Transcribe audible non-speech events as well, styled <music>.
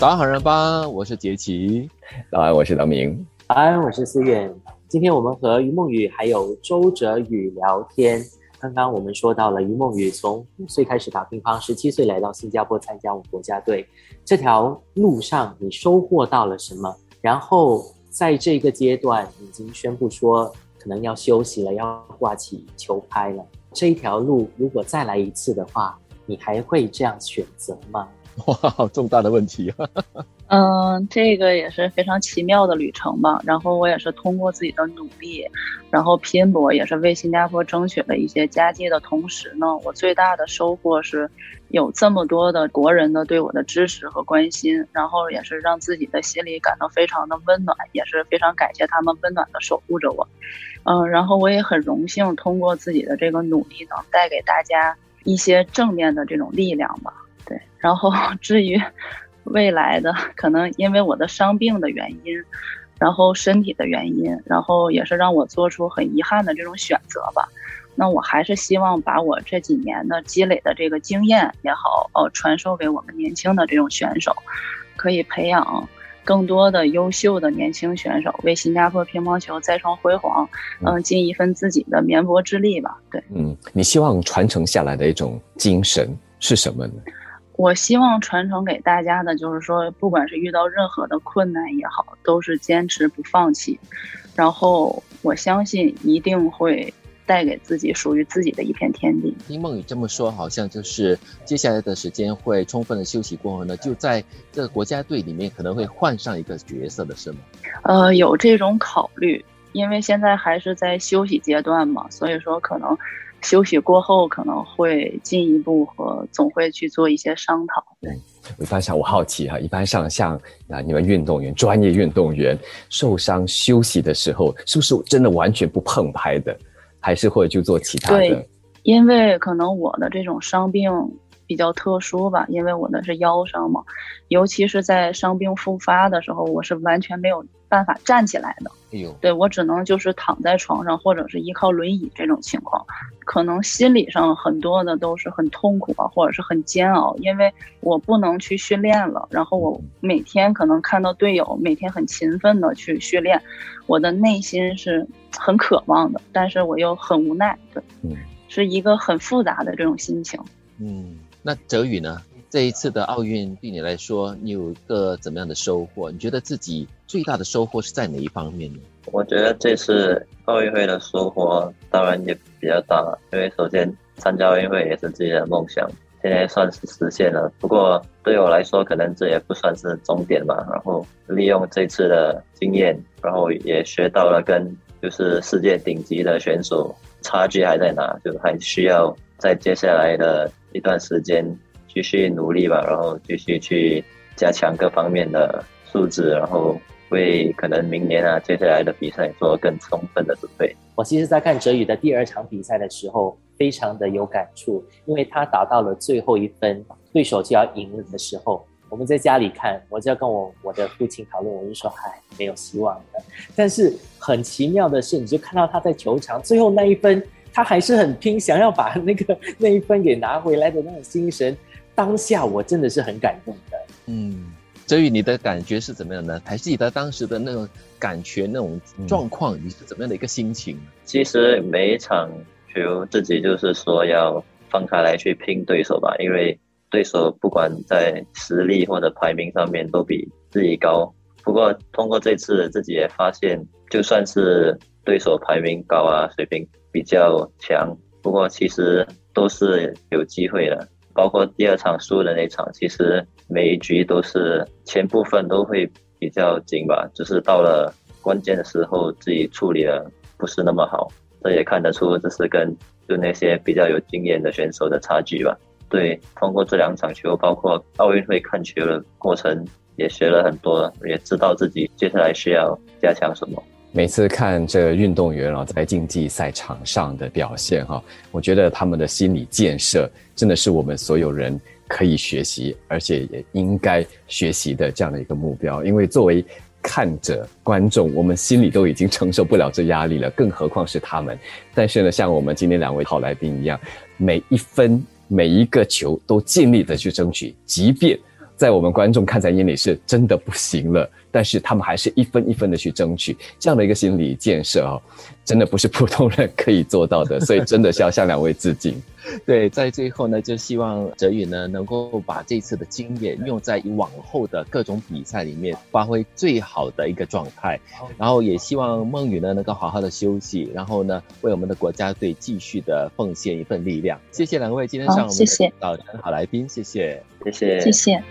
早上，好人帮，我是杰奇。早安，我是德明。早安，我是思远。今天我们和于梦雨还有周哲宇聊天。刚刚我们说到了于梦雨从五岁开始打乒乓，十七岁来到新加坡参加我们国家队。这条路上你收获到了什么？然后在这个阶段已经宣布说可能要休息了，要挂起球拍了。这一条路如果再来一次的话，你还会这样选择吗？哇，好 <laughs> 重大的问题！<laughs> 嗯，这个也是非常奇妙的旅程吧。然后我也是通过自己的努力，然后拼搏，也是为新加坡争取了一些佳绩的同时呢，我最大的收获是有这么多的国人的对我的支持和关心，然后也是让自己的心里感到非常的温暖，也是非常感谢他们温暖的守护着我。嗯，然后我也很荣幸通过自己的这个努力，能带给大家一些正面的这种力量吧。对，然后 <laughs> 至于。未来的可能因为我的伤病的原因，然后身体的原因，然后也是让我做出很遗憾的这种选择吧。那我还是希望把我这几年的积累的这个经验也好，呃，传授给我们年轻的这种选手，可以培养更多的优秀的年轻选手，为新加坡乒乓球再创辉煌，嗯，尽一份自己的绵薄之力吧。对，嗯，你希望传承下来的一种精神是什么呢？我希望传承给大家的，就是说，不管是遇到任何的困难也好，都是坚持不放弃。然后我相信一定会带给自己属于自己的一片天地。听梦雨这么说，好像就是接下来的时间会充分的休息过后呢，就在这个国家队里面可能会换上一个角色的是吗？呃，有这种考虑，因为现在还是在休息阶段嘛，所以说可能。休息过后可能会进一步和总会去做一些商讨。对，一般上我好奇哈，一般上像啊你们运动员、专业运动员受伤休息的时候，是不是真的完全不碰拍的，还是会去做其他的？对，因为可能我的这种伤病比较特殊吧，因为我的是腰伤嘛，尤其是在伤病复发的时候，我是完全没有。办法站起来的，哎呦，对我只能就是躺在床上，或者是依靠轮椅这种情况，可能心理上很多的都是很痛苦啊，或者是很煎熬，因为我不能去训练了，然后我每天可能看到队友每天很勤奋的去训练，我的内心是很渴望的，但是我又很无奈，对，嗯，是一个很复杂的这种心情。嗯，那哲宇呢？这一次的奥运对你来说，你有一个怎么样的收获？你觉得自己最大的收获是在哪一方面呢？我觉得这次奥运会的收获当然也比较大，因为首先参加奥运会也是自己的梦想，现在算是实现了。不过对我来说，可能这也不算是终点吧。然后利用这次的经验，然后也学到了跟就是世界顶级的选手差距还在哪，就还需要在接下来的一段时间。继续努力吧，然后继续去加强各方面的素质，然后为可能明年啊接下来的比赛做更充分的准备。我其实，在看哲宇的第二场比赛的时候，非常的有感触，因为他打到了最后一分，对手就要赢了的时候，我们在家里看，我就要跟我我的父亲讨论，我就说，唉，没有希望了。但是很奇妙的是，你就看到他在球场最后那一分，他还是很拼，想要把那个那一分给拿回来的那种精神。当下我真的是很感动的。嗯，泽宇，你的感觉是怎么样呢？还记得当时的那种感觉、那种状况，你是怎么样的一个心情？其实每一场球，自己就是说要放开来去拼对手吧，因为对手不管在实力或者排名上面都比自己高。不过通过这次，自己也发现，就算是对手排名高啊，水平比较强，不过其实都是有机会的。包括第二场输的那场，其实每一局都是前部分都会比较紧吧，只是到了关键的时候自己处理的不是那么好，这也看得出这是跟就那些比较有经验的选手的差距吧。对，通过这两场球，包括奥运会看球的过程，也学了很多，也知道自己接下来需要加强什么。每次看这运动员啊在竞技赛场上的表现哈，我觉得他们的心理建设真的是我们所有人可以学习，而且也应该学习的这样的一个目标。因为作为看者观众，我们心里都已经承受不了这压力了，更何况是他们。但是呢，像我们今天两位好来宾一样，每一分每一个球都尽力的去争取，即便。在我们观众看在眼里是真的不行了，但是他们还是一分一分的去争取这样的一个心理建设哦，真的不是普通人可以做到的，所以真的是要向两位致敬。对，在最后呢，就希望哲宇呢能够把这次的经验用在往后的各种比赛里面，发挥最好的一个状态。然后也希望孟宇呢能够好好的休息，然后呢为我们的国家队继续的奉献一份力量。谢谢两位今天上我们的早晨好来宾，谢谢，谢谢，谢谢。